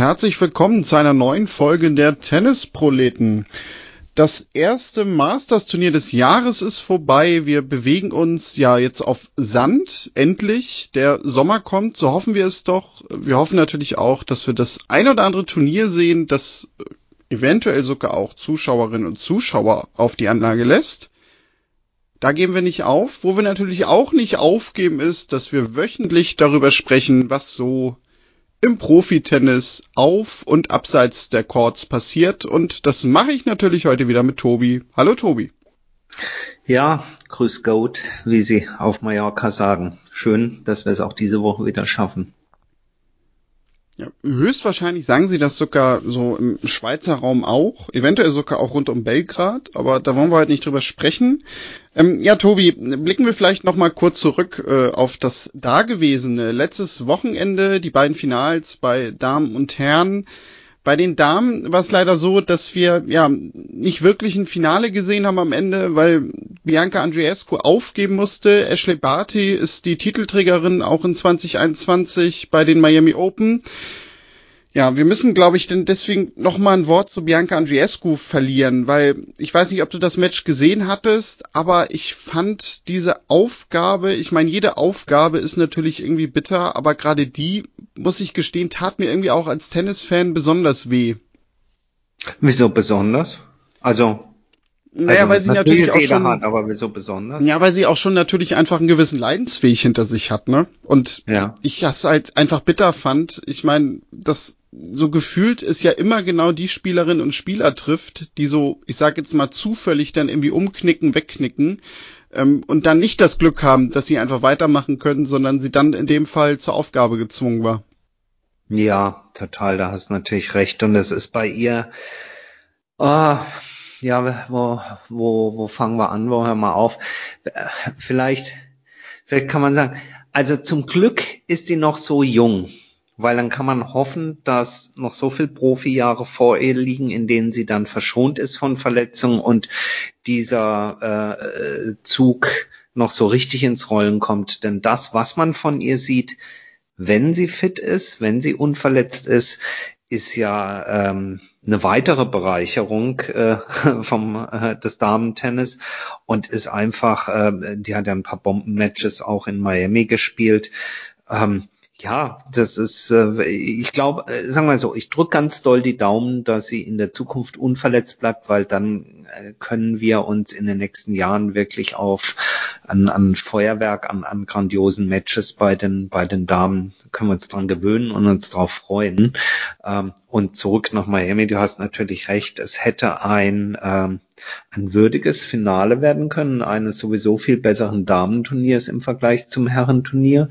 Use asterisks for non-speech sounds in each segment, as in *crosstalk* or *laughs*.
herzlich willkommen zu einer neuen Folge der Tennisproleten. Das erste Masters-Turnier des Jahres ist vorbei. Wir bewegen uns ja jetzt auf Sand. Endlich. Der Sommer kommt. So hoffen wir es doch. Wir hoffen natürlich auch, dass wir das ein oder andere Turnier sehen, das eventuell sogar auch Zuschauerinnen und Zuschauer auf die Anlage lässt. Da geben wir nicht auf. Wo wir natürlich auch nicht aufgeben ist, dass wir wöchentlich darüber sprechen, was so im Profitennis auf und abseits der Courts passiert. Und das mache ich natürlich heute wieder mit Tobi. Hallo Tobi. Ja, grüß Gott, wie Sie auf Mallorca sagen. Schön, dass wir es auch diese Woche wieder schaffen. Ja, höchstwahrscheinlich sagen sie das sogar so im Schweizer Raum auch, eventuell sogar auch rund um Belgrad, aber da wollen wir heute nicht drüber sprechen. Ähm, ja, Tobi, blicken wir vielleicht noch mal kurz zurück äh, auf das Dagewesene. Letztes Wochenende, die beiden Finals bei Damen und Herren. Bei den Damen war es leider so, dass wir ja nicht wirklich ein Finale gesehen haben am Ende, weil Bianca Andreescu aufgeben musste. Ashley Barty ist die Titelträgerin auch in 2021 bei den Miami Open. Ja, wir müssen, glaube ich, denn deswegen noch mal ein Wort zu Bianca Andreescu verlieren, weil ich weiß nicht, ob du das Match gesehen hattest, aber ich fand diese Aufgabe, ich meine, jede Aufgabe ist natürlich irgendwie bitter, aber gerade die, muss ich gestehen, tat mir irgendwie auch als Tennisfan besonders weh. Wieso besonders? Also naja, also, weil sie natürlich auch schon, hat, aber wieso besonders? Ja, weil sie auch schon natürlich einfach einen gewissen Leidensweg hinter sich hat, ne? Und ja. ich das halt einfach bitter fand. Ich meine, das so gefühlt ist ja immer genau die Spielerin und Spieler trifft, die so, ich sag jetzt mal zufällig dann irgendwie umknicken, wegknicken ähm, und dann nicht das Glück haben, dass sie einfach weitermachen können, sondern sie dann in dem Fall zur Aufgabe gezwungen war. Ja, total, da hast du natürlich recht. Und es ist bei ihr, oh, ja, wo, wo, wo fangen wir an, wo hören wir auf? Vielleicht, vielleicht kann man sagen, also zum Glück ist sie noch so jung weil dann kann man hoffen, dass noch so viel Profijahre vor ihr liegen, in denen sie dann verschont ist von Verletzungen und dieser äh, Zug noch so richtig ins Rollen kommt. Denn das, was man von ihr sieht, wenn sie fit ist, wenn sie unverletzt ist, ist ja ähm, eine weitere Bereicherung äh, *laughs* vom äh, des Damentennis und ist einfach, äh, die hat ja ein paar Bombenmatches auch in Miami gespielt. Ähm, ja, das ist, äh, ich glaube, äh, sagen wir so, ich drücke ganz doll die Daumen, dass sie in der Zukunft unverletzt bleibt, weil dann äh, können wir uns in den nächsten Jahren wirklich auf an, an Feuerwerk, an, an grandiosen Matches bei den bei den Damen können wir uns dran gewöhnen und uns darauf freuen. Ähm, und zurück nach Miami, du hast natürlich recht, es hätte ein ähm, ein würdiges Finale werden können, eines sowieso viel besseren Damenturniers im Vergleich zum Herrenturnier.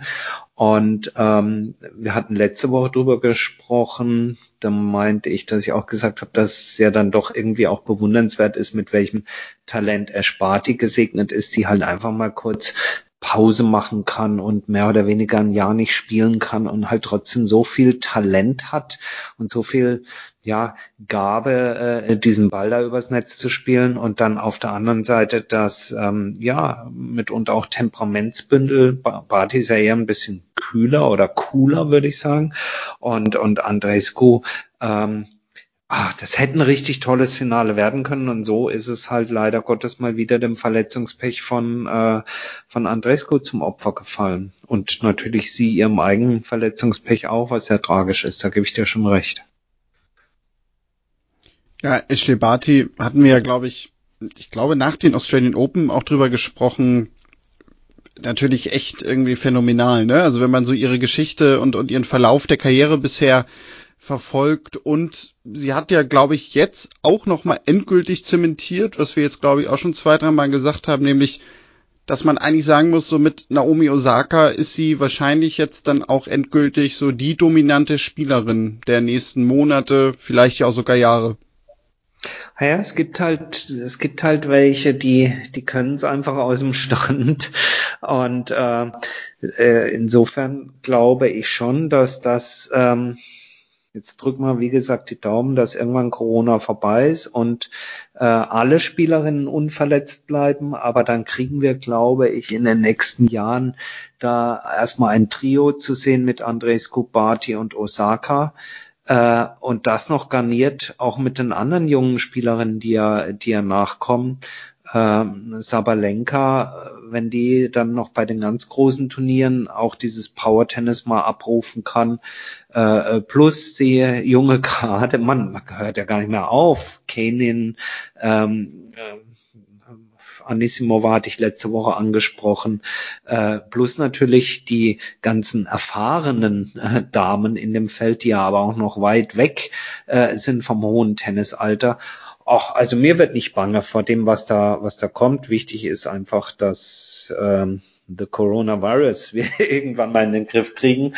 Und ähm, wir hatten letzte Woche drüber gesprochen, da meinte ich, dass ich auch gesagt habe, dass es ja dann doch irgendwie auch bewundernswert ist, mit welchem Talent Ersparti gesegnet ist, die halt einfach mal kurz Pause machen kann und mehr oder weniger ein Jahr nicht spielen kann und halt trotzdem so viel Talent hat und so viel ja Gabe, äh, diesen Ball da übers Netz zu spielen und dann auf der anderen Seite das ähm, ja mitunter auch Temperamentsbündel. Barty ist ja eher ein bisschen kühler oder cooler, würde ich sagen. Und und Andrescu ähm, ah, das hätte ein richtig tolles Finale werden können und so ist es halt leider Gottes mal wieder dem Verletzungspech von, äh, von Andrescu zum Opfer gefallen. Und natürlich sie ihrem eigenen Verletzungspech auch, was sehr tragisch ist, da gebe ich dir schon recht. Ja, Ashley Barty hatten wir ja, glaube ich, ich glaube nach den Australian Open auch drüber gesprochen, natürlich echt irgendwie phänomenal, ne? Also wenn man so ihre Geschichte und, und ihren Verlauf der Karriere bisher verfolgt und sie hat ja, glaube ich, jetzt auch nochmal endgültig zementiert, was wir jetzt, glaube ich, auch schon zwei, drei Mal gesagt haben, nämlich, dass man eigentlich sagen muss, so mit Naomi Osaka ist sie wahrscheinlich jetzt dann auch endgültig so die dominante Spielerin der nächsten Monate, vielleicht ja auch sogar Jahre. Ja, es gibt halt, es gibt halt welche, die, die können es einfach aus dem Stand. Und äh, äh, insofern glaube ich schon, dass das ähm, Jetzt drücken wir, wie gesagt, die Daumen, dass irgendwann Corona vorbei ist und äh, alle Spielerinnen unverletzt bleiben. Aber dann kriegen wir, glaube ich, in den nächsten Jahren da erstmal ein Trio zu sehen mit Andres Kubati und Osaka Äh, und das noch garniert auch mit den anderen jungen Spielerinnen, die ja, die ja nachkommen. Äh, Sabalenka, wenn die dann noch bei den ganz großen Turnieren auch dieses Power Tennis mal abrufen kann, äh, plus die junge gerade, man, man hört ja gar nicht mehr auf, Kenin, ähm, äh, Anissimova hatte ich letzte Woche angesprochen, äh, plus natürlich die ganzen erfahrenen äh, Damen in dem Feld, die ja aber auch noch weit weg äh, sind vom hohen Tennisalter. Ach, also mir wird nicht bange vor dem, was da, was da kommt. Wichtig ist einfach, dass ähm, the Coronavirus *laughs* wir irgendwann mal in den Griff kriegen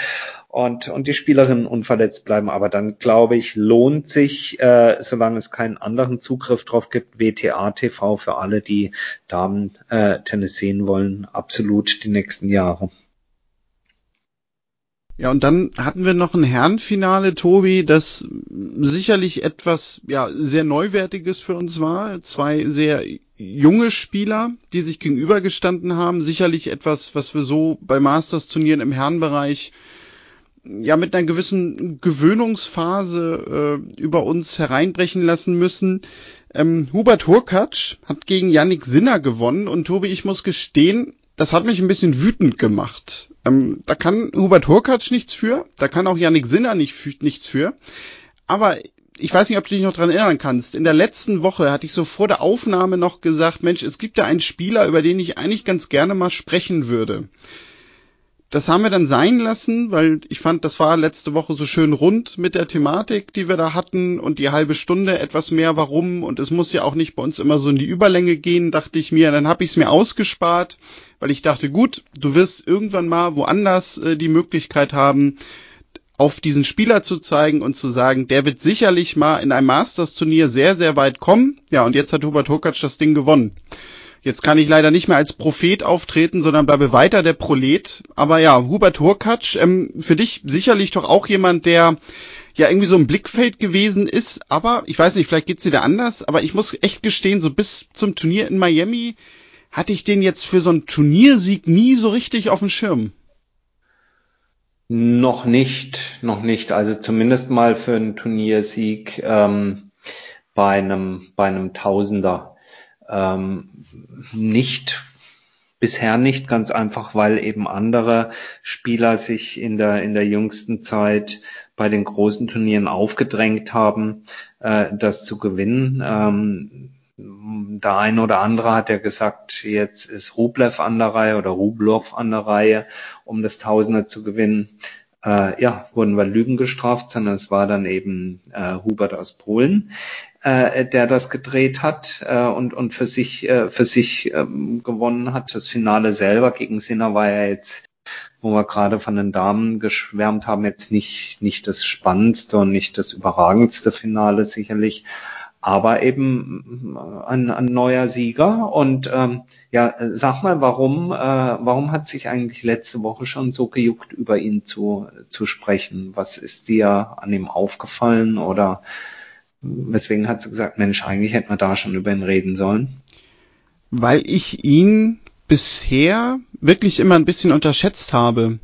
und, und die Spielerinnen unverletzt bleiben. Aber dann glaube ich, lohnt sich, äh, solange es keinen anderen Zugriff drauf gibt, WTA TV für alle, die Damen äh, Tennis sehen wollen, absolut die nächsten Jahre. Ja, und dann hatten wir noch ein Herrenfinale, Tobi, das sicherlich etwas, ja, sehr Neuwertiges für uns war. Zwei sehr junge Spieler, die sich gegenübergestanden haben. Sicherlich etwas, was wir so bei Masters-Turnieren im Herrenbereich ja mit einer gewissen Gewöhnungsphase äh, über uns hereinbrechen lassen müssen. Ähm, Hubert Hurkacz hat gegen Yannick Sinner gewonnen und Tobi, ich muss gestehen, das hat mich ein bisschen wütend gemacht. Ähm, da kann Hubert Hurkacz nichts für, da kann auch Yannick Sinner nicht, nichts für. Aber ich weiß nicht, ob du dich noch dran erinnern kannst. In der letzten Woche hatte ich so vor der Aufnahme noch gesagt, Mensch, es gibt da einen Spieler, über den ich eigentlich ganz gerne mal sprechen würde das haben wir dann sein lassen, weil ich fand, das war letzte Woche so schön rund mit der Thematik, die wir da hatten und die halbe Stunde etwas mehr warum und es muss ja auch nicht bei uns immer so in die Überlänge gehen, dachte ich mir, dann habe ich es mir ausgespart, weil ich dachte, gut, du wirst irgendwann mal woanders äh, die Möglichkeit haben, auf diesen Spieler zu zeigen und zu sagen, der wird sicherlich mal in einem Masters-Turnier sehr, sehr weit kommen. Ja, und jetzt hat Hubert Hurkacz das Ding gewonnen. Jetzt kann ich leider nicht mehr als Prophet auftreten, sondern bleibe weiter der Prolet. Aber ja, Hubert Hurkacz, ähm, für dich sicherlich doch auch jemand, der ja irgendwie so ein Blickfeld gewesen ist. Aber ich weiß nicht, vielleicht geht's dir da anders. Aber ich muss echt gestehen, so bis zum Turnier in Miami hatte ich den jetzt für so einen Turniersieg nie so richtig auf dem Schirm. Noch nicht, noch nicht. Also zumindest mal für einen Turniersieg ähm, bei einem bei einem Tausender ähm, nicht bisher nicht ganz einfach, weil eben andere Spieler sich in der in der jüngsten Zeit bei den großen Turnieren aufgedrängt haben, äh, das zu gewinnen. Ähm, der ein oder andere hat ja gesagt, jetzt ist Rublev an der Reihe oder Rublev an der Reihe, um das Tausender zu gewinnen. Äh, ja, wurden wir Lügen gestraft, sondern es war dann eben äh, Hubert aus Polen äh, der das gedreht hat äh, und, und für sich, äh, für sich ähm, gewonnen hat. Das Finale selber gegen Sinner war ja jetzt, wo wir gerade von den Damen geschwärmt haben, jetzt nicht, nicht das spannendste und nicht das überragendste Finale sicherlich, aber eben äh, ein, ein neuer Sieger. Und ähm, ja, sag mal, warum, äh, warum hat sich eigentlich letzte Woche schon so gejuckt, über ihn zu, zu sprechen? Was ist dir an ihm aufgefallen oder Weswegen hat sie gesagt, Mensch, eigentlich hätte man da schon über ihn reden sollen? Weil ich ihn bisher wirklich immer ein bisschen unterschätzt habe.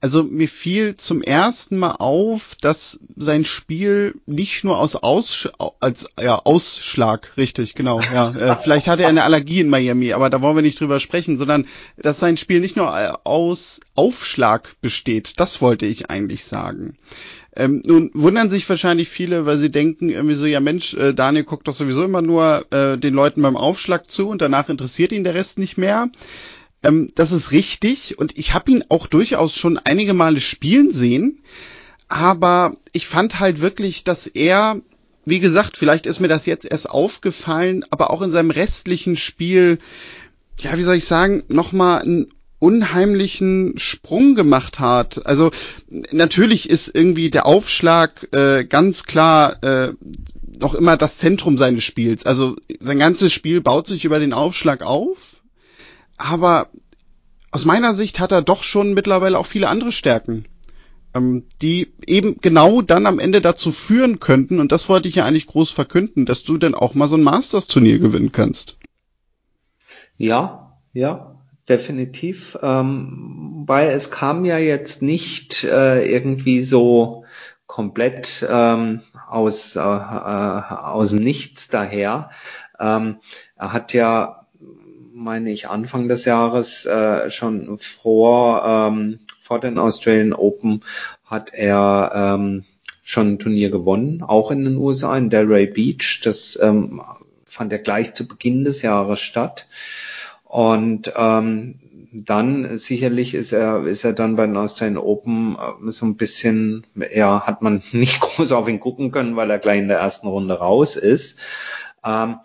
Also mir fiel zum ersten Mal auf, dass sein Spiel nicht nur aus Aus als ja Ausschlag richtig genau ja äh, *laughs* vielleicht hatte er eine Allergie in Miami, aber da wollen wir nicht drüber sprechen, sondern dass sein Spiel nicht nur äh, aus Aufschlag besteht. Das wollte ich eigentlich sagen. Ähm, nun wundern sich wahrscheinlich viele, weil sie denken irgendwie so, ja Mensch, äh, Daniel guckt doch sowieso immer nur äh, den Leuten beim Aufschlag zu und danach interessiert ihn der Rest nicht mehr. Ähm, das ist richtig und ich habe ihn auch durchaus schon einige Male spielen sehen, aber ich fand halt wirklich, dass er, wie gesagt, vielleicht ist mir das jetzt erst aufgefallen, aber auch in seinem restlichen Spiel, ja, wie soll ich sagen, nochmal ein unheimlichen Sprung gemacht hat. Also natürlich ist irgendwie der Aufschlag äh, ganz klar äh, noch immer das Zentrum seines Spiels. Also sein ganzes Spiel baut sich über den Aufschlag auf, aber aus meiner Sicht hat er doch schon mittlerweile auch viele andere Stärken, ähm, die eben genau dann am Ende dazu führen könnten, und das wollte ich ja eigentlich groß verkünden, dass du dann auch mal so ein Masters-Turnier gewinnen kannst. Ja, ja, definitiv. Ähm, weil es kam ja jetzt nicht äh, irgendwie so komplett ähm, aus, äh, äh, aus dem Nichts daher. Ähm, er hat ja, meine ich, Anfang des Jahres äh, schon vor, ähm, vor den Australian Open hat er ähm, schon ein Turnier gewonnen, auch in den USA, in Delray Beach. Das ähm, fand ja gleich zu Beginn des Jahres statt. Und ähm, dann sicherlich ist er, ist er dann bei den Australian Open äh, so ein bisschen, ja, hat man *laughs* nicht groß auf ihn gucken können, weil er gleich in der ersten Runde raus ist. Ähm,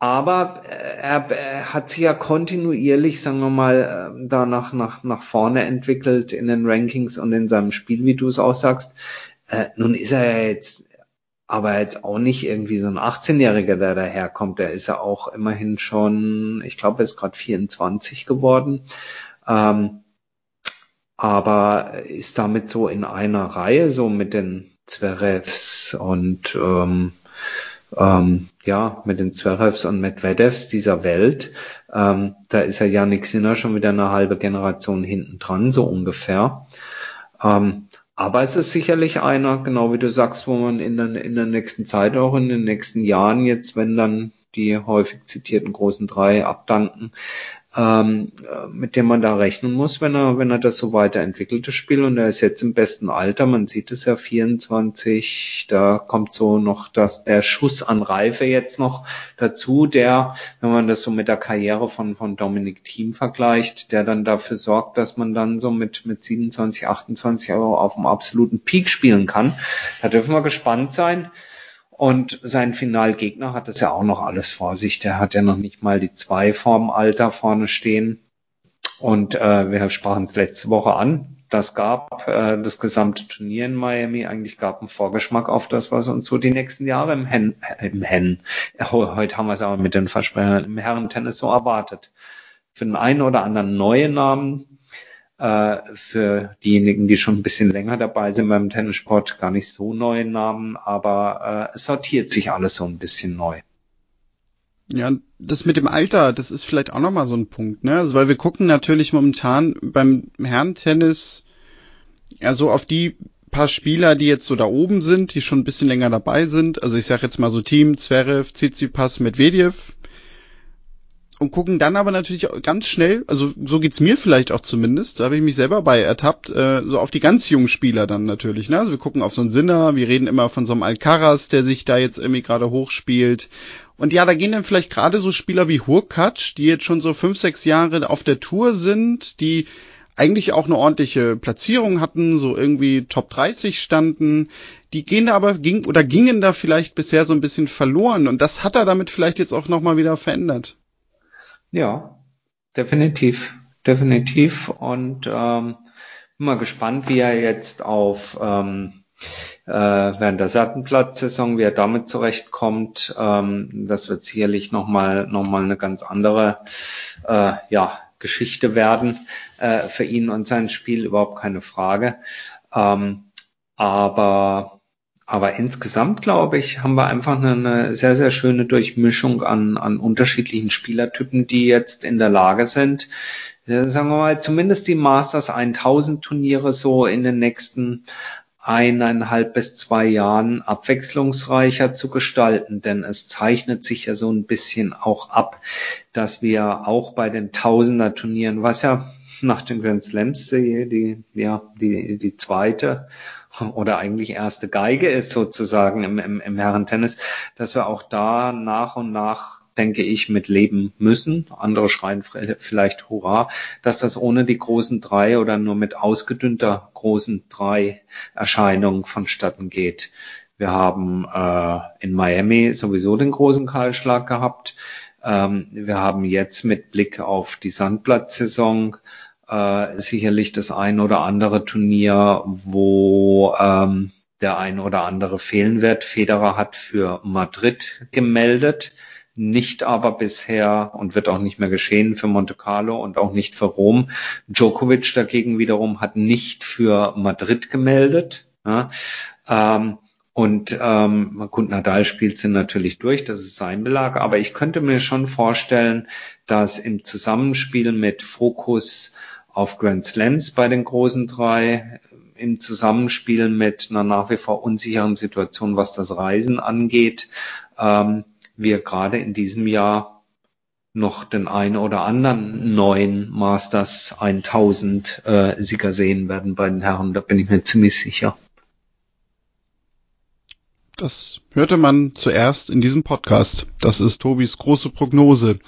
aber er, er hat sich ja kontinuierlich, sagen wir mal, ähm, da nach, nach, nach vorne entwickelt in den Rankings und in seinem Spiel, wie du es auch sagst. Äh, nun ist er ja jetzt aber jetzt auch nicht irgendwie so ein 18-Jähriger, der daherkommt. Der ist ja auch immerhin schon, ich glaube, er ist gerade 24 geworden. Ähm, aber ist damit so in einer Reihe, so mit den Zverevs und ähm, ähm, ja, mit den Zverevs und Medvedevs dieser Welt. Ähm, da ist ja Yannick Sinner schon wieder eine halbe Generation hinten dran, so ungefähr. Ähm, aber es ist sicherlich einer, genau wie du sagst, wo man in der, in der nächsten Zeit, auch in den nächsten Jahren jetzt, wenn dann die häufig zitierten großen drei abdanken, ähm, mit dem man da rechnen muss, wenn er, wenn er das so weiterentwickelt, das Spiel. Und er ist jetzt im besten Alter, man sieht es ja 24, da kommt so noch das, der Schuss an Reife jetzt noch dazu, der, wenn man das so mit der Karriere von, von Dominic Thiem vergleicht, der dann dafür sorgt, dass man dann so mit, mit 27, 28 Euro auf dem absoluten Peak spielen kann. Da dürfen wir gespannt sein. Und sein Finalgegner hat das ja auch noch alles vor sich. Der hat ja noch nicht mal die zwei vorm Alter vorne stehen. Und äh, wir sprachen es letzte Woche an. Das gab äh, das gesamte Turnier in Miami eigentlich gab einen Vorgeschmack auf das, was uns so die nächsten Jahre im Hen, äh, im Hen, heute haben wir es aber mit den Versprechern im Herrentennis so erwartet. Für den einen oder anderen neuen Namen äh, für diejenigen, die schon ein bisschen länger dabei sind beim Tennissport, gar nicht so neue Namen, aber äh, es sortiert sich alles so ein bisschen neu. Ja, das mit dem Alter, das ist vielleicht auch nochmal so ein Punkt, ne? Also weil wir gucken natürlich momentan beim Herrentennis ja so auf die paar Spieler, die jetzt so da oben sind, die schon ein bisschen länger dabei sind. Also ich sag jetzt mal so Team, Zverev, Tsitsipas, Medvedev und gucken dann aber natürlich ganz schnell, also so geht's mir vielleicht auch zumindest, da habe ich mich selber bei ertappt, äh, so auf die ganz jungen Spieler dann natürlich. Ne? Also wir gucken auf so einen Sinner, wir reden immer von so einem Alcaraz, der sich da jetzt irgendwie gerade hochspielt. Und ja, da gehen dann vielleicht gerade so Spieler wie Hurkacz, die jetzt schon so fünf, sechs Jahre auf der Tour sind, die eigentlich auch eine ordentliche Platzierung hatten, so irgendwie Top 30 standen. Die gehen da aber ging oder gingen da vielleicht bisher so ein bisschen verloren und das hat er damit vielleicht jetzt auch nochmal wieder verändert. Ja, definitiv, definitiv. Und ähm, bin mal gespannt, wie er jetzt auf ähm, äh, während der Sattenplatz-Saison, wie er damit zurechtkommt. Ähm, das wird sicherlich nochmal noch mal eine ganz andere äh, ja, Geschichte werden äh, für ihn und sein Spiel, überhaupt keine Frage. Ähm, aber aber insgesamt, glaube ich, haben wir einfach eine, sehr, sehr schöne Durchmischung an, an unterschiedlichen Spielertypen, die jetzt in der Lage sind, sagen wir mal, zumindest die Masters 1000 Turniere so in den nächsten eineinhalb bis zwei Jahren abwechslungsreicher zu gestalten, denn es zeichnet sich ja so ein bisschen auch ab, dass wir auch bei den Tausender Turnieren, was ja nach den Grand Slams die, die, ja, die, die zweite oder eigentlich erste Geige ist sozusagen im, im, im Herrentennis, dass wir auch da nach und nach denke ich, mit leben müssen. Andere schreien vielleicht Hurra, dass das ohne die großen drei oder nur mit ausgedünnter großen drei Erscheinungen vonstatten geht. Wir haben äh, in Miami sowieso den großen Kahlschlag gehabt. Ähm, wir haben jetzt mit Blick auf die Sandplatzsaison äh, sicherlich das ein oder andere Turnier, wo ähm, der ein oder andere fehlen wird. Federer hat für Madrid gemeldet, nicht aber bisher und wird auch nicht mehr geschehen für Monte Carlo und auch nicht für Rom. Djokovic dagegen wiederum hat nicht für Madrid gemeldet. Ja, ähm, und ähm, gut, Nadal spielt sie natürlich durch, das ist sein Belag, aber ich könnte mir schon vorstellen, dass im Zusammenspiel mit Fokus auf Grand Slams bei den großen drei im Zusammenspiel mit einer nach wie vor unsicheren Situation, was das Reisen angeht, ähm, wir gerade in diesem Jahr noch den einen oder anderen neuen Masters 1000 äh, Sieger sehen werden bei den Herren. Da bin ich mir ziemlich sicher. Das hörte man zuerst in diesem Podcast. Das ist Tobis große Prognose.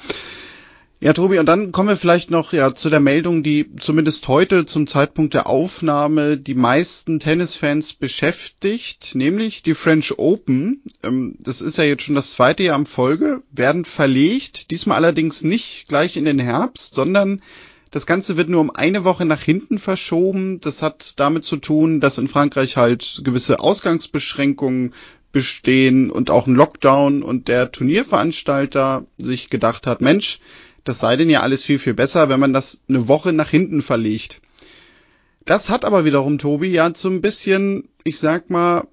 Ja, Tobi, und dann kommen wir vielleicht noch ja zu der Meldung, die zumindest heute zum Zeitpunkt der Aufnahme die meisten Tennisfans beschäftigt, nämlich die French Open. Ähm, das ist ja jetzt schon das zweite Jahr in Folge, werden verlegt, diesmal allerdings nicht gleich in den Herbst, sondern das Ganze wird nur um eine Woche nach hinten verschoben. Das hat damit zu tun, dass in Frankreich halt gewisse Ausgangsbeschränkungen bestehen und auch ein Lockdown und der Turnierveranstalter sich gedacht hat, Mensch, das sei denn ja alles viel, viel besser, wenn man das eine Woche nach hinten verlegt. Das hat aber wiederum, Tobi, ja ein bisschen, ich sag mal,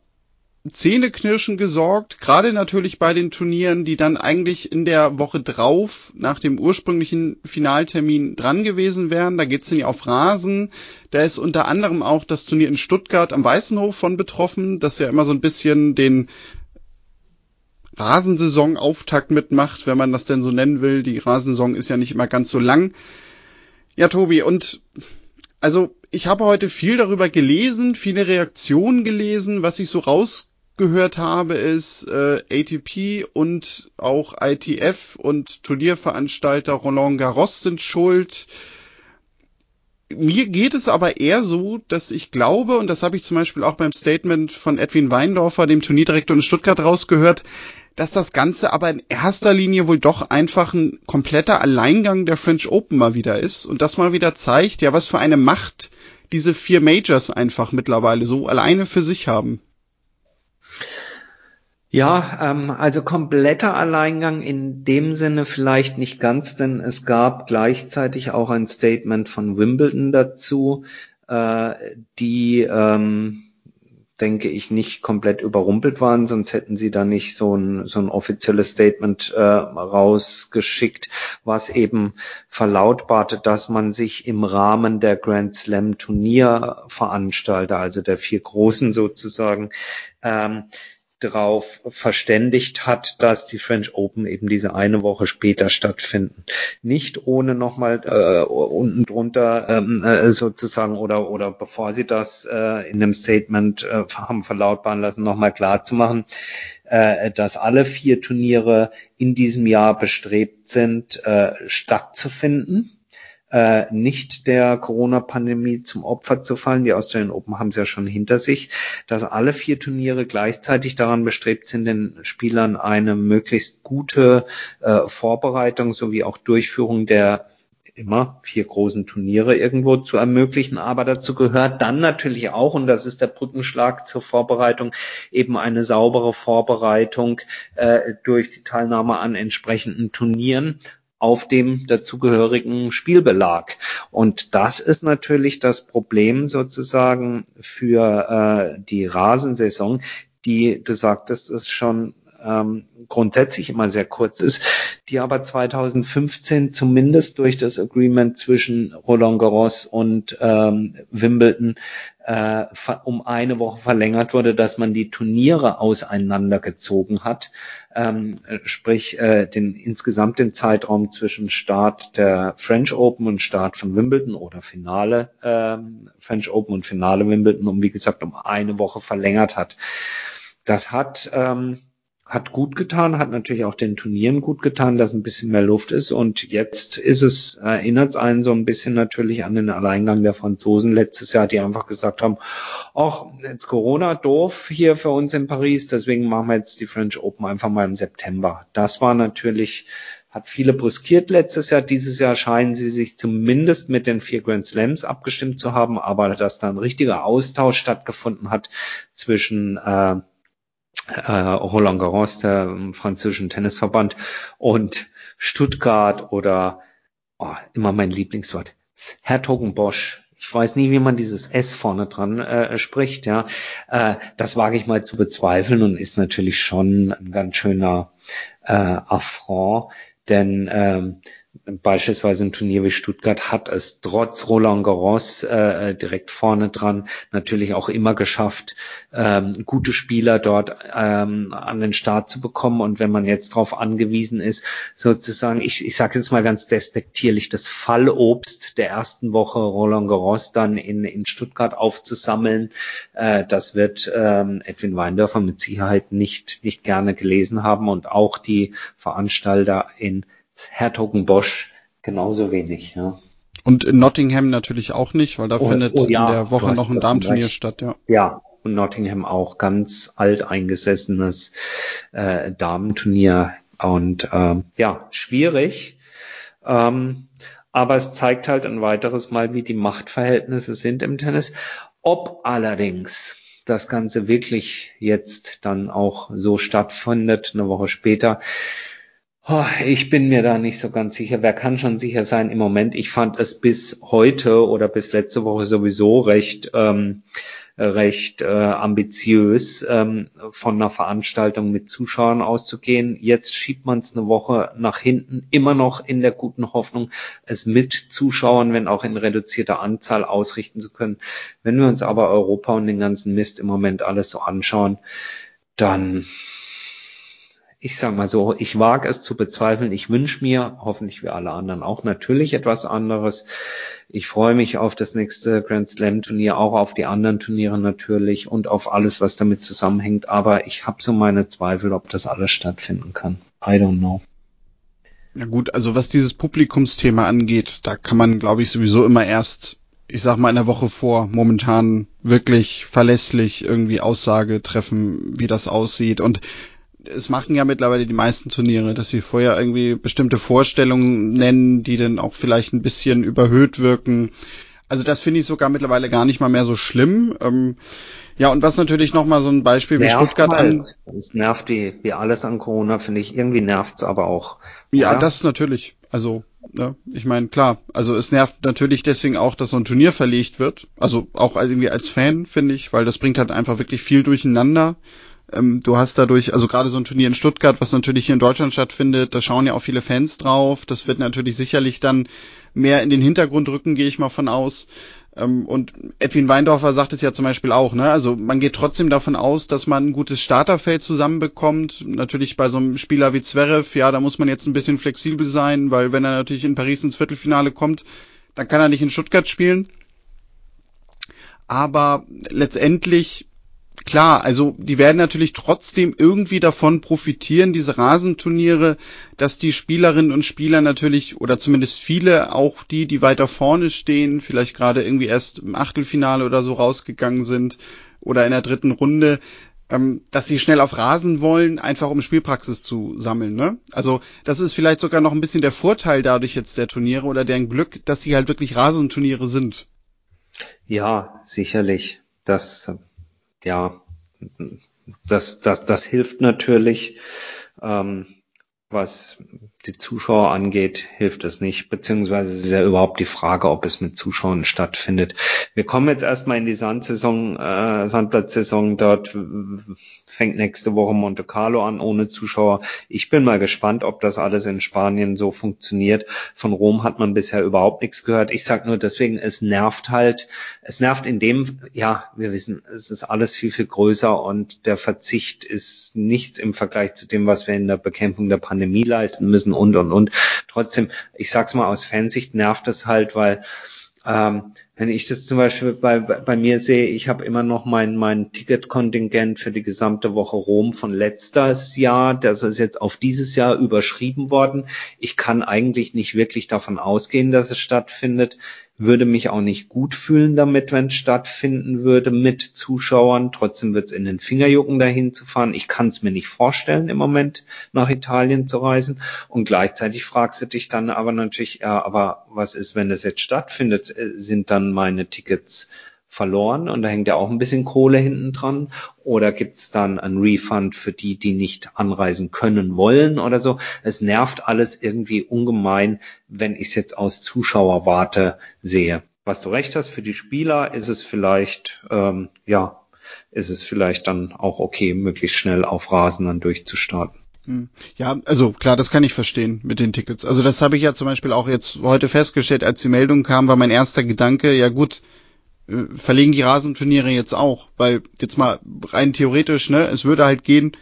Zähneknirschen gesorgt, gerade natürlich bei den Turnieren, die dann eigentlich in der Woche drauf nach dem ursprünglichen Finaltermin dran gewesen wären. Da geht's dann ja auf Rasen. Da ist unter anderem auch das Turnier in Stuttgart am Weißenhof von betroffen, das ja immer so ein bisschen den Rasensaison-Auftakt mitmacht, wenn man das denn so nennen will. Die Rasensaison ist ja nicht immer ganz so lang. Ja, Tobi, und also ich habe heute viel darüber gelesen, viele Reaktionen gelesen. Was ich so rausgehört habe, ist äh, ATP und auch ITF und Turnierveranstalter Roland Garros sind schuld. Mir geht es aber eher so, dass ich glaube, und das habe ich zum Beispiel auch beim Statement von Edwin Weindorfer, dem Turnierdirektor in Stuttgart, rausgehört, dass das Ganze aber in erster Linie wohl doch einfach ein kompletter Alleingang der French Open mal wieder ist und das mal wieder zeigt, ja, was für eine Macht diese vier Majors einfach mittlerweile so alleine für sich haben. Ja, ähm, also kompletter Alleingang in dem Sinne vielleicht nicht ganz, denn es gab gleichzeitig auch ein Statement von Wimbledon dazu, äh, die ähm, denke ich, nicht komplett überrumpelt waren, sonst hätten sie da nicht so ein, so ein offizielles Statement äh, rausgeschickt, was eben verlautbarte, dass man sich im Rahmen der Grand Slam Turnierveranstalter, also der vier großen sozusagen, ähm, darauf verständigt hat, dass die French Open eben diese eine Woche später stattfinden. Nicht ohne nochmal äh, unten drunter ähm, äh, sozusagen oder oder bevor sie das äh, in einem Statement äh, haben verlautbaren lassen, nochmal klar zu machen, äh, dass alle vier Turniere in diesem Jahr bestrebt sind, äh, stattzufinden äh, nicht der Corona-Pandemie zum Opfer zu fallen. Die Australian Open haben es ja schon hinter sich, dass alle vier Turniere gleichzeitig daran bestrebt sind, den Spielern eine möglichst gute äh, Vorbereitung sowie auch Durchführung der immer vier großen Turniere irgendwo zu ermöglichen. Aber dazu gehört dann natürlich auch, und das ist der Brückenschlag zur Vorbereitung, eben eine saubere Vorbereitung äh, durch die Teilnahme an entsprechenden Turnieren auf dem dazugehörigen Spielbelag. Und das ist natürlich das Problem sozusagen für äh, die Rasensaison, die, du sagtest es schon, ähm, grundsätzlich immer sehr kurz ist, die aber 2015 zumindest durch das Agreement zwischen Roland Garros und ähm, Wimbledon äh, um eine Woche verlängert wurde, dass man die Turniere auseinandergezogen hat, ähm, sprich äh, den insgesamt den Zeitraum zwischen Start der French Open und Start von Wimbledon oder Finale ähm, French Open und Finale Wimbledon um wie gesagt um eine Woche verlängert hat. Das hat ähm, hat gut getan, hat natürlich auch den Turnieren gut getan, dass ein bisschen mehr Luft ist. Und jetzt ist es, erinnert es einen so ein bisschen natürlich an den Alleingang der Franzosen letztes Jahr, die einfach gesagt haben, ach, jetzt Corona doof hier für uns in Paris, deswegen machen wir jetzt die French Open einfach mal im September. Das war natürlich hat viele brüskiert letztes Jahr. Dieses Jahr scheinen sie sich zumindest mit den vier Grand Slams abgestimmt zu haben, aber dass da ein richtiger Austausch stattgefunden hat zwischen äh, äh, Roland Garros, der ähm, französischen Tennisverband und Stuttgart oder oh, immer mein Lieblingswort, Hertogenbosch. Ich weiß nie, wie man dieses S vorne dran äh, spricht, ja. Äh, das wage ich mal zu bezweifeln und ist natürlich schon ein ganz schöner äh, Affront, denn ähm, beispielsweise ein Turnier wie Stuttgart hat es trotz Roland Garros äh, direkt vorne dran natürlich auch immer geschafft, ähm, gute Spieler dort ähm, an den Start zu bekommen. Und wenn man jetzt darauf angewiesen ist, sozusagen, ich, ich sage jetzt mal ganz despektierlich, das Fallobst der ersten Woche Roland Garros dann in, in Stuttgart aufzusammeln, äh, das wird ähm, Edwin Weindorfer mit Sicherheit nicht, nicht gerne gelesen haben und auch die Veranstalter in Hertogenbosch genauso wenig, ja. Und in Nottingham natürlich auch nicht, weil da oh, findet oh, ja, in der Woche noch ein Darmturnier statt, ja. Ja, und Nottingham auch ganz alteingesessenes äh, Damenturnier und ähm, ja, schwierig. Ähm, aber es zeigt halt ein weiteres Mal, wie die Machtverhältnisse sind im Tennis. Ob allerdings das Ganze wirklich jetzt dann auch so stattfindet, eine Woche später, Oh, ich bin mir da nicht so ganz sicher. Wer kann schon sicher sein im Moment? Ich fand es bis heute oder bis letzte Woche sowieso recht, ähm, recht äh, ambitiös, ähm, von einer Veranstaltung mit Zuschauern auszugehen. Jetzt schiebt man es eine Woche nach hinten, immer noch in der guten Hoffnung, es mit Zuschauern, wenn auch in reduzierter Anzahl ausrichten zu können. Wenn wir uns aber Europa und den ganzen Mist im Moment alles so anschauen, dann ich sag mal so, ich wage es zu bezweifeln. Ich wünsche mir, hoffentlich wie alle anderen auch natürlich etwas anderes. Ich freue mich auf das nächste Grand Slam Turnier, auch auf die anderen Turniere natürlich und auf alles, was damit zusammenhängt. Aber ich habe so meine Zweifel, ob das alles stattfinden kann. I don't know. Ja gut, also was dieses Publikumsthema angeht, da kann man, glaube ich, sowieso immer erst, ich sag mal, in der Woche vor momentan wirklich verlässlich irgendwie Aussage treffen, wie das aussieht. Und es machen ja mittlerweile die meisten Turniere, dass sie vorher irgendwie bestimmte Vorstellungen nennen, die dann auch vielleicht ein bisschen überhöht wirken. Also das finde ich sogar mittlerweile gar nicht mal mehr so schlimm. Ähm, ja, und was natürlich nochmal so ein Beispiel wie Stuttgart halt. an. Es nervt die, wie alles an Corona, finde ich. Irgendwie nervt's aber auch. Ja, oder? das natürlich. Also, ne, ich meine, klar, also es nervt natürlich deswegen auch, dass so ein Turnier verlegt wird. Also auch irgendwie als Fan, finde ich, weil das bringt halt einfach wirklich viel durcheinander. Ähm, du hast dadurch, also gerade so ein Turnier in Stuttgart, was natürlich hier in Deutschland stattfindet, da schauen ja auch viele Fans drauf. Das wird natürlich sicherlich dann mehr in den Hintergrund rücken, gehe ich mal von aus. Ähm, und Edwin Weindorfer sagt es ja zum Beispiel auch, ne? Also man geht trotzdem davon aus, dass man ein gutes Starterfeld zusammenbekommt. Natürlich bei so einem Spieler wie Zverev, ja, da muss man jetzt ein bisschen flexibel sein, weil wenn er natürlich in Paris ins Viertelfinale kommt, dann kann er nicht in Stuttgart spielen. Aber letztendlich klar, also die werden natürlich trotzdem irgendwie davon profitieren, diese Rasenturniere, dass die Spielerinnen und Spieler natürlich, oder zumindest viele, auch die, die weiter vorne stehen, vielleicht gerade irgendwie erst im Achtelfinale oder so rausgegangen sind oder in der dritten Runde, ähm, dass sie schnell auf Rasen wollen, einfach um Spielpraxis zu sammeln. Ne? Also das ist vielleicht sogar noch ein bisschen der Vorteil dadurch jetzt der Turniere oder deren Glück, dass sie halt wirklich Rasenturniere sind. Ja, sicherlich. Das ja, das, das, das hilft natürlich. Ähm, was die Zuschauer angeht, hilft es nicht, beziehungsweise ist ja überhaupt die Frage, ob es mit Zuschauern stattfindet. Wir kommen jetzt erstmal in die Sandsaison, äh, Sandplatzsaison, dort fängt nächste Woche Monte Carlo an ohne Zuschauer. Ich bin mal gespannt, ob das alles in Spanien so funktioniert. Von Rom hat man bisher überhaupt nichts gehört. Ich sag nur deswegen, es nervt halt, es nervt in dem, ja, wir wissen, es ist alles viel, viel größer und der Verzicht ist nichts im Vergleich zu dem, was wir in der Bekämpfung der Pandemie leisten müssen und und und. Trotzdem, ich sag's mal aus Fansicht nervt es halt, weil ähm, wenn ich das zum Beispiel bei, bei mir sehe, ich habe immer noch mein, mein Ticketkontingent für die gesamte Woche Rom von letztes Jahr. Das ist jetzt auf dieses Jahr überschrieben worden. Ich kann eigentlich nicht wirklich davon ausgehen, dass es stattfindet würde mich auch nicht gut fühlen damit, wenn es stattfinden würde mit Zuschauern. Trotzdem wird es in den Finger jucken, dahin zu fahren. Ich kann es mir nicht vorstellen, im Moment nach Italien zu reisen. Und gleichzeitig fragst du dich dann aber natürlich, ja, aber was ist, wenn das jetzt stattfindet? Äh, sind dann meine Tickets verloren und da hängt ja auch ein bisschen Kohle hinten dran. Oder gibt's dann ein Refund für die, die nicht anreisen können wollen oder so? Es nervt alles irgendwie ungemein, wenn ich es jetzt aus Zuschauerwarte sehe. Was du recht hast, für die Spieler ist es vielleicht, ähm, ja, ist es vielleicht dann auch okay, möglichst schnell auf Rasen dann durchzustarten. Hm. Ja, also klar, das kann ich verstehen mit den Tickets. Also das habe ich ja zum Beispiel auch jetzt heute festgestellt, als die Meldung kam, war mein erster Gedanke, ja gut, äh, verlegen die Rasenturniere jetzt auch, weil jetzt mal rein theoretisch, ne, es würde halt gehen,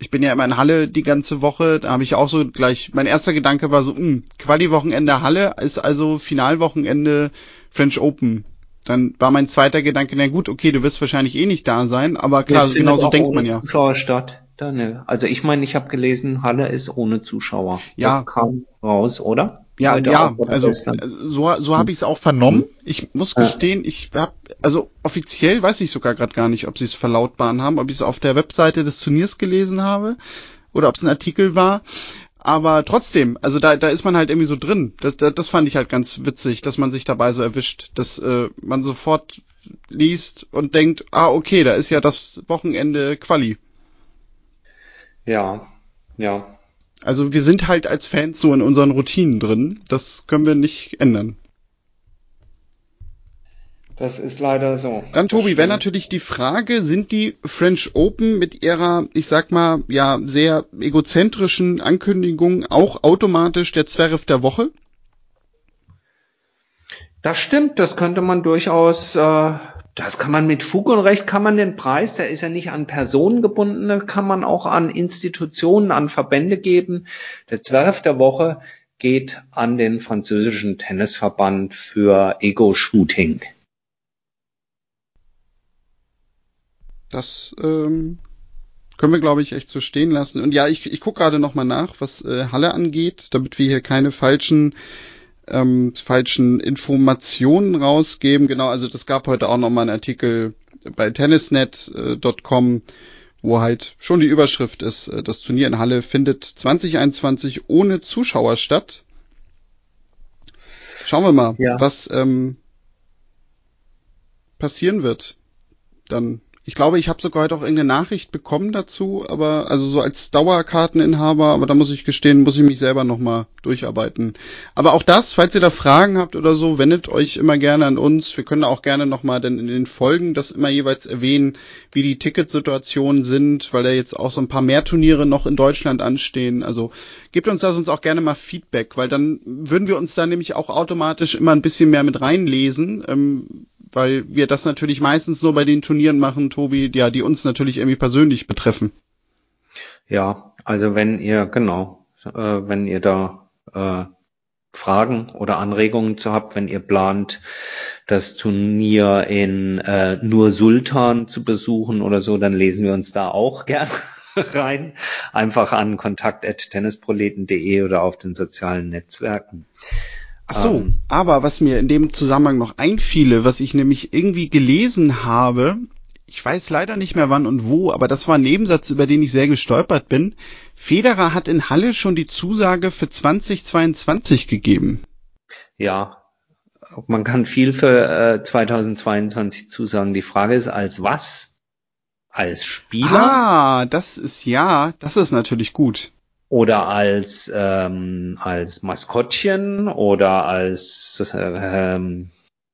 ich bin ja immer in Halle die ganze Woche, da habe ich auch so gleich, mein erster Gedanke war so, mh, hm, Quali-Wochenende Halle ist also Finalwochenende French Open. Dann war mein zweiter Gedanke, na gut, okay, du wirst wahrscheinlich eh nicht da sein, aber klar, genau so denkt man ja. Zuschauer statt. Daniel. Also ich meine, ich habe gelesen, Halle ist ohne Zuschauer. Ja. Das kam raus, oder? Ja, Heute ja, also so, so habe ich es auch vernommen. Ich muss gestehen, ich habe, also offiziell weiß ich sogar gerade gar nicht, ob sie es verlautbaren haben, ob ich es auf der Webseite des Turniers gelesen habe oder ob es ein Artikel war. Aber trotzdem, also da, da ist man halt irgendwie so drin. Das, das, das fand ich halt ganz witzig, dass man sich dabei so erwischt, dass äh, man sofort liest und denkt, ah, okay, da ist ja das Wochenende Quali. Ja, ja. Also wir sind halt als Fans so in unseren Routinen drin. Das können wir nicht ändern. Das ist leider so. Dann Tobi, wäre natürlich die Frage, sind die French Open mit ihrer, ich sag mal, ja, sehr egozentrischen Ankündigung auch automatisch der Zwerf der Woche? Das stimmt, das könnte man durchaus äh, das kann man mit Fug und Recht, kann man den Preis, der ist ja nicht an Personen gebunden, kann man auch an Institutionen, an Verbände geben. Der Zwerf der Woche geht an den französischen Tennisverband für Ego-Shooting. Das ähm, können wir, glaube ich, echt so stehen lassen. Und ja, ich, ich gucke gerade nochmal nach, was äh, Halle angeht, damit wir hier keine falschen ähm, falschen Informationen rausgeben. Genau, also das gab heute auch nochmal einen Artikel bei tennisnet.com, wo halt schon die Überschrift ist, äh, das Turnier in Halle findet 2021 ohne Zuschauer statt. Schauen wir mal, ja. was ähm, passieren wird. Dann ich glaube, ich habe sogar heute auch irgendeine Nachricht bekommen dazu, aber also so als Dauerkarteninhaber, aber da muss ich gestehen, muss ich mich selber nochmal durcharbeiten. Aber auch das, falls ihr da Fragen habt oder so, wendet euch immer gerne an uns. Wir können auch gerne nochmal dann in den Folgen das immer jeweils erwähnen, wie die Ticketsituationen sind, weil da jetzt auch so ein paar mehr Turniere noch in Deutschland anstehen. Also gebt uns da sonst auch gerne mal Feedback, weil dann würden wir uns da nämlich auch automatisch immer ein bisschen mehr mit reinlesen. Ähm, weil wir das natürlich meistens nur bei den Turnieren machen, Tobi, ja, die uns natürlich irgendwie persönlich betreffen. Ja, also wenn ihr, genau, äh, wenn ihr da äh, Fragen oder Anregungen zu habt, wenn ihr plant, das Turnier in äh, nur Sultan zu besuchen oder so, dann lesen wir uns da auch *laughs* gerne rein. Einfach an kontakt.tennisproleten.de oder auf den sozialen Netzwerken. Ach so, ähm, aber was mir in dem Zusammenhang noch einfiele, was ich nämlich irgendwie gelesen habe, ich weiß leider nicht mehr wann und wo, aber das war ein Nebensatz, über den ich sehr gestolpert bin. Federer hat in Halle schon die Zusage für 2022 gegeben. Ja, man kann viel für äh, 2022 zusagen. Die Frage ist, als was? Als Spieler? Ah, das ist ja, das ist natürlich gut oder als ähm, als Maskottchen oder als ähm,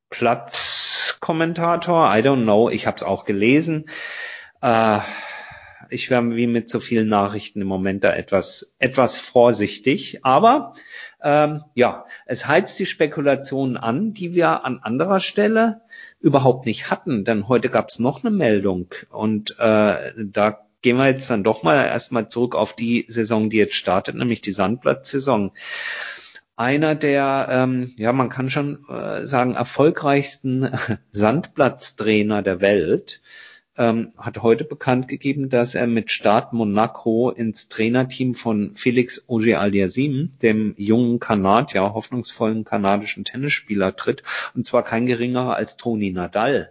Platzkommentator. I don't know. Ich habe es auch gelesen. Äh, ich wäre wie mit so vielen Nachrichten im Moment da etwas etwas vorsichtig, aber ähm, ja, es heizt die Spekulationen an, die wir an anderer Stelle überhaupt nicht hatten, denn heute gab es noch eine Meldung und äh, da gehen wir jetzt dann doch mal erstmal zurück auf die Saison, die jetzt startet, nämlich die Sandplatzsaison. Einer der, ähm, ja, man kann schon äh, sagen, erfolgreichsten *laughs* Sandplatztrainer der Welt ähm, hat heute bekannt gegeben, dass er mit Start Monaco ins Trainerteam von Felix Auger-Aliassime, dem jungen Kanadier, hoffnungsvollen kanadischen Tennisspieler, tritt. Und zwar kein geringerer als Toni Nadal.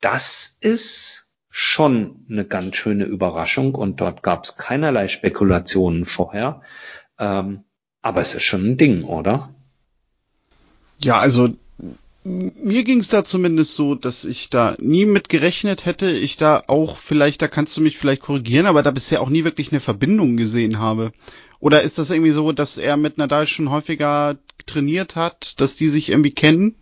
Das ist schon eine ganz schöne Überraschung und dort gab es keinerlei Spekulationen vorher. Ähm, aber es ist schon ein Ding, oder? Ja, also mir ging es da zumindest so, dass ich da nie mit gerechnet hätte. Ich da auch vielleicht, da kannst du mich vielleicht korrigieren, aber da bisher auch nie wirklich eine Verbindung gesehen habe. Oder ist das irgendwie so, dass er mit Nadal schon häufiger trainiert hat, dass die sich irgendwie kennen?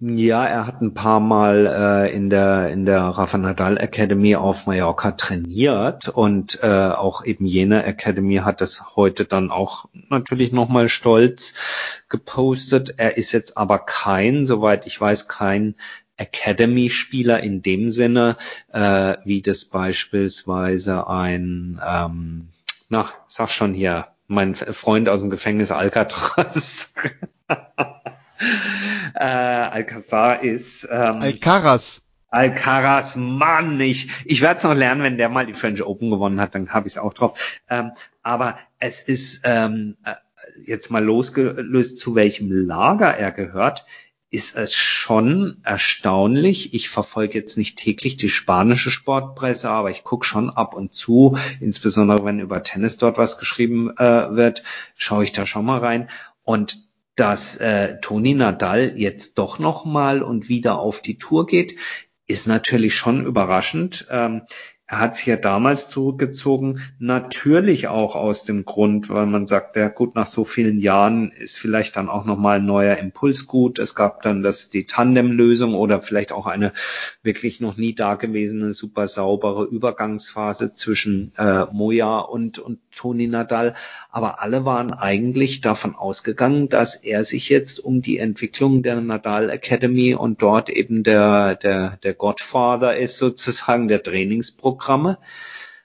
Ja, er hat ein paar Mal äh, in der in der Rafa Nadal Academy auf Mallorca trainiert und äh, auch eben jene Academy hat das heute dann auch natürlich nochmal stolz gepostet. Er ist jetzt aber kein, soweit ich weiß, kein Academy-Spieler in dem Sinne, äh, wie das beispielsweise ein, ähm, na, sag schon hier, mein Freund aus dem Gefängnis Alcatraz. *laughs* äh, Alcazar ist. Ähm, Alcaraz. Alcaraz, Mann, ich, ich werde es noch lernen, wenn der mal die French Open gewonnen hat, dann habe ich es auch drauf. Ähm, aber es ist ähm, äh, jetzt mal losgelöst, zu welchem Lager er gehört ist es schon erstaunlich. Ich verfolge jetzt nicht täglich die spanische Sportpresse, aber ich gucke schon ab und zu, insbesondere wenn über Tennis dort was geschrieben äh, wird, schaue ich da schon mal rein. Und dass äh, Toni Nadal jetzt doch noch mal und wieder auf die Tour geht, ist natürlich schon überraschend. Ähm, er hat sich ja damals zurückgezogen, natürlich auch aus dem Grund, weil man sagt, ja gut, nach so vielen Jahren ist vielleicht dann auch nochmal ein neuer Impuls gut. Es gab dann das, die Tandem-Lösung oder vielleicht auch eine wirklich noch nie dagewesene, super saubere Übergangsphase zwischen äh, Moja und, und Toni Nadal. Aber alle waren eigentlich davon ausgegangen, dass er sich jetzt um die Entwicklung der Nadal Academy und dort eben der, der, der Godfather ist sozusagen, der Trainingsprogramm Programme.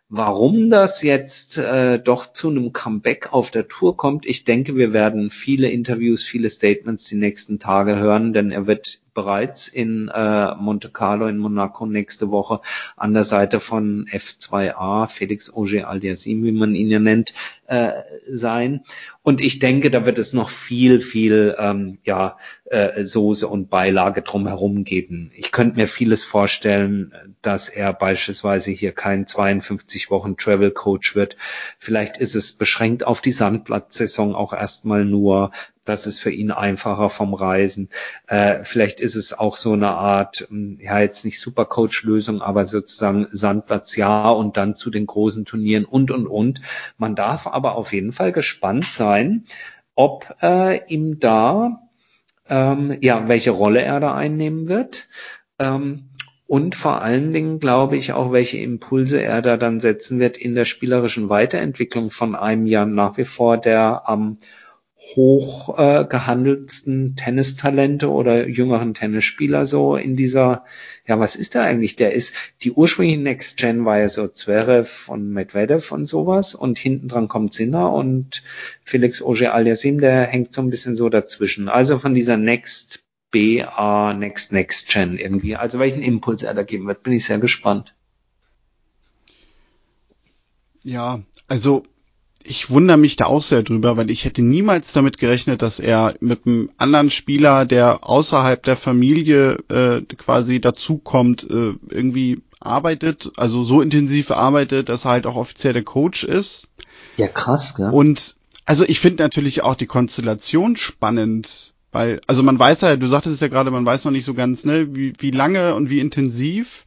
Warum das jetzt äh, doch zu einem Comeback auf der Tour kommt, ich denke, wir werden viele Interviews, viele Statements die nächsten Tage hören, denn er wird bereits in äh, Monte Carlo in Monaco nächste Woche an der Seite von F2A, Felix Auger Aliasim, wie man ihn ja nennt, äh, sein. Und ich denke, da wird es noch viel, viel ähm, ja, äh, Soße und Beilage drumherum geben. Ich könnte mir vieles vorstellen, dass er beispielsweise hier kein 52 Wochen Travel Coach wird. Vielleicht ist es beschränkt auf die Sandplatzsaison auch erstmal nur. Das ist für ihn einfacher vom Reisen. Äh, vielleicht ist es auch so eine Art, hm, ja jetzt nicht Supercoach-Lösung, aber sozusagen Sandplatz ja und dann zu den großen Turnieren und und und. Man darf aber auf jeden Fall gespannt sein, ob äh, ihm da ähm, ja welche Rolle er da einnehmen wird. Ähm, und vor allen Dingen glaube ich auch, welche Impulse er da dann setzen wird in der spielerischen Weiterentwicklung von einem Jahr nach wie vor, der am hoch äh, Tennistalente oder jüngeren Tennisspieler so in dieser, ja, was ist da eigentlich? Der ist, die ursprüngliche Next Gen war ja so Zverev von Medvedev und sowas und hinten dran kommt Sinner und Felix Auger Aliasim, der hängt so ein bisschen so dazwischen. Also von dieser Next BA, Next Next Gen irgendwie. Also welchen Impuls er da geben wird, bin ich sehr gespannt. Ja, also ich wundere mich da auch sehr drüber, weil ich hätte niemals damit gerechnet, dass er mit einem anderen Spieler, der außerhalb der Familie äh, quasi dazukommt, äh, irgendwie arbeitet, also so intensiv arbeitet, dass er halt auch offiziell der Coach ist. Ja, krass, gell? Und also ich finde natürlich auch die Konstellation spannend, weil, also man weiß ja, du sagtest es ja gerade, man weiß noch nicht so ganz, ne, wie, wie lange und wie intensiv.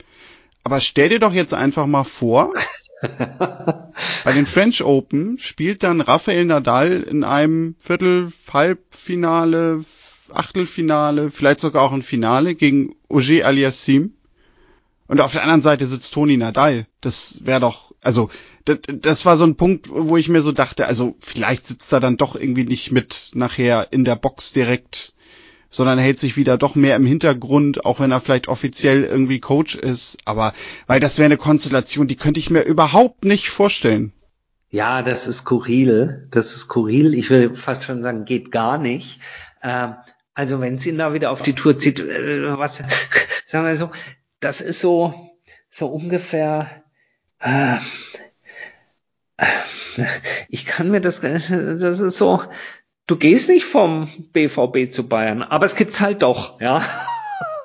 Aber stell dir doch jetzt einfach mal vor, *laughs* *laughs* Bei den French Open spielt dann Rafael Nadal in einem Viertel, Halbfinale, Achtelfinale, vielleicht sogar auch ein Finale gegen Auger Aliassim. Und auf der anderen Seite sitzt Toni Nadal. Das wäre doch, also das, das war so ein Punkt, wo ich mir so dachte, also vielleicht sitzt er dann doch irgendwie nicht mit nachher in der Box direkt sondern hält sich wieder doch mehr im Hintergrund, auch wenn er vielleicht offiziell irgendwie Coach ist. Aber weil das wäre eine Konstellation, die könnte ich mir überhaupt nicht vorstellen. Ja, das ist skurril. Das ist skurril. Ich will fast schon sagen, geht gar nicht. Ähm, also wenn sie ihn da wieder auf die Tour zieht, äh, was *laughs* sagen wir so, das ist so so ungefähr. Äh, äh ich kann mir das, *laughs* das ist so, du gehst nicht vom BVB zu Bayern, aber es gibt's halt doch, ja.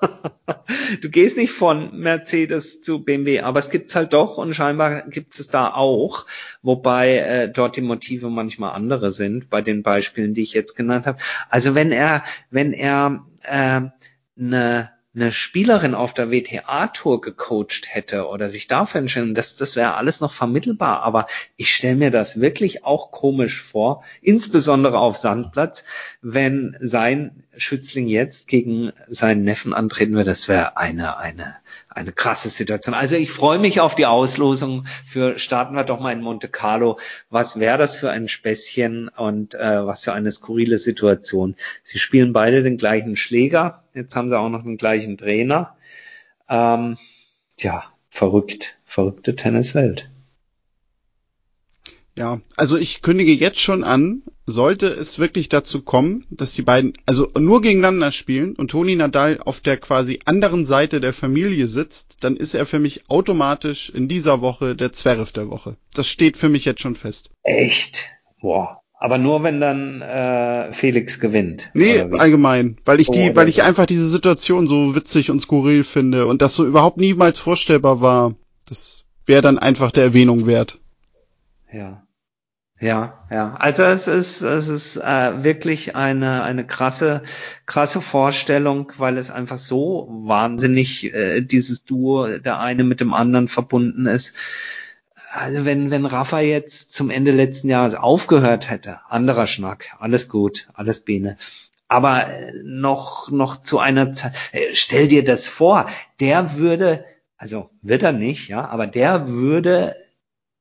*laughs* du gehst nicht von Mercedes zu BMW, aber es gibt's halt doch und scheinbar gibt es da auch, wobei äh, dort die Motive manchmal andere sind bei den Beispielen, die ich jetzt genannt habe. Also wenn er, wenn er äh, eine eine Spielerin auf der WTA-Tour gecoacht hätte oder sich dafür entschieden, das, das wäre alles noch vermittelbar. Aber ich stelle mir das wirklich auch komisch vor, insbesondere auf Sandplatz, wenn sein Schützling jetzt gegen seinen Neffen antreten würde. Das wäre eine, eine, eine krasse Situation. Also ich freue mich auf die Auslosung für starten wir doch mal in Monte Carlo. Was wäre das für ein Späßchen und äh, was für eine skurrile Situation. Sie spielen beide den gleichen Schläger. Jetzt haben sie auch noch den gleichen Trainer. Ähm, tja, verrückt, verrückte Tenniswelt. Ja, also ich kündige jetzt schon an, sollte es wirklich dazu kommen, dass die beiden also nur gegeneinander spielen und Toni Nadal auf der quasi anderen Seite der Familie sitzt, dann ist er für mich automatisch in dieser Woche der Zwerf der Woche. Das steht für mich jetzt schon fest. Echt? Boah. Aber nur wenn dann äh, Felix gewinnt. Nee, allgemein, weil ich die, oh, weil ich einfach diese Situation so witzig und skurril finde und das so überhaupt niemals vorstellbar war. Das wäre dann einfach der Erwähnung wert. Ja. Ja, ja. Also es ist, es ist äh, wirklich eine, eine krasse, krasse Vorstellung, weil es einfach so wahnsinnig äh, dieses Duo der eine mit dem anderen verbunden ist. Also wenn, wenn Rafa jetzt zum Ende letzten Jahres aufgehört hätte, anderer Schnack, alles gut, alles Biene. Aber äh, noch, noch zu einer Zeit, äh, stell dir das vor, der würde, also wird er nicht, ja, aber der würde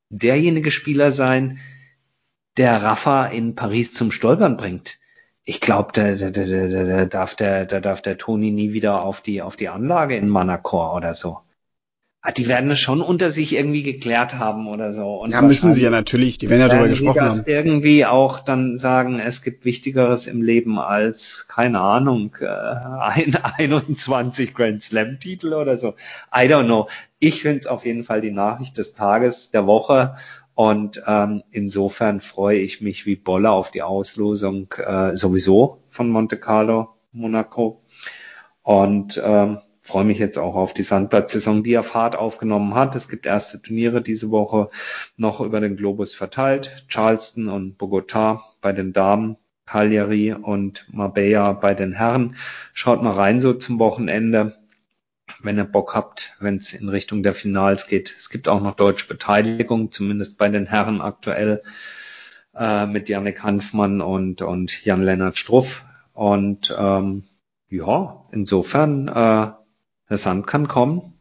derjenige Spieler sein, der Rafa in Paris zum Stolpern bringt. Ich glaube, da, da, da, da, da darf der, da darf der Toni nie wieder auf die, auf die Anlage in Manacor oder so. Ah, die werden es schon unter sich irgendwie geklärt haben oder so. Und ja, müssen sie ja natürlich. Die werden ja darüber gesprochen das haben. irgendwie auch dann sagen, es gibt Wichtigeres im Leben als, keine Ahnung, äh, ein *laughs* 21 Grand Slam Titel oder so. I don't know. Ich finde es auf jeden Fall die Nachricht des Tages, der Woche. Und ähm, insofern freue ich mich wie Bolle auf die Auslosung äh, sowieso von Monte Carlo, Monaco. Und ähm, freue mich jetzt auch auf die Sandplatzsaison, die ja Fahrt aufgenommen hat. Es gibt erste Turniere diese Woche noch über den Globus verteilt. Charleston und Bogota bei den Damen, Cagliari und Marbella bei den Herren. Schaut mal rein so zum Wochenende wenn ihr Bock habt, wenn es in Richtung der Finals geht. Es gibt auch noch deutsche Beteiligung, zumindest bei den Herren aktuell, äh, mit Janik Hanfmann und, und Jan-Lennart Struff. Und ähm, ja, insofern, äh, der Sand kann kommen.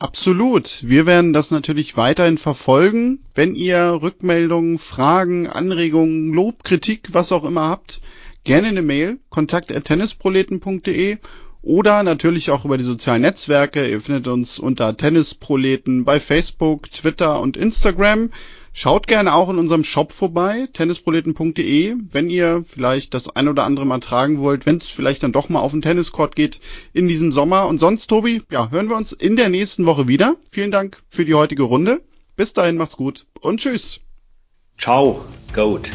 Absolut. Wir werden das natürlich weiterhin verfolgen. Wenn ihr Rückmeldungen, Fragen, Anregungen, Lob, Kritik, was auch immer habt, gerne eine Mail, kontakt.tennisproleten.de oder natürlich auch über die sozialen Netzwerke. Ihr findet uns unter Tennisproleten bei Facebook, Twitter und Instagram. Schaut gerne auch in unserem Shop vorbei, tennisproleten.de, wenn ihr vielleicht das ein oder andere mal tragen wollt, wenn es vielleicht dann doch mal auf den Tenniscourt geht in diesem Sommer. Und sonst, Tobi, ja, hören wir uns in der nächsten Woche wieder. Vielen Dank für die heutige Runde. Bis dahin, macht's gut und tschüss. Ciao, Goat.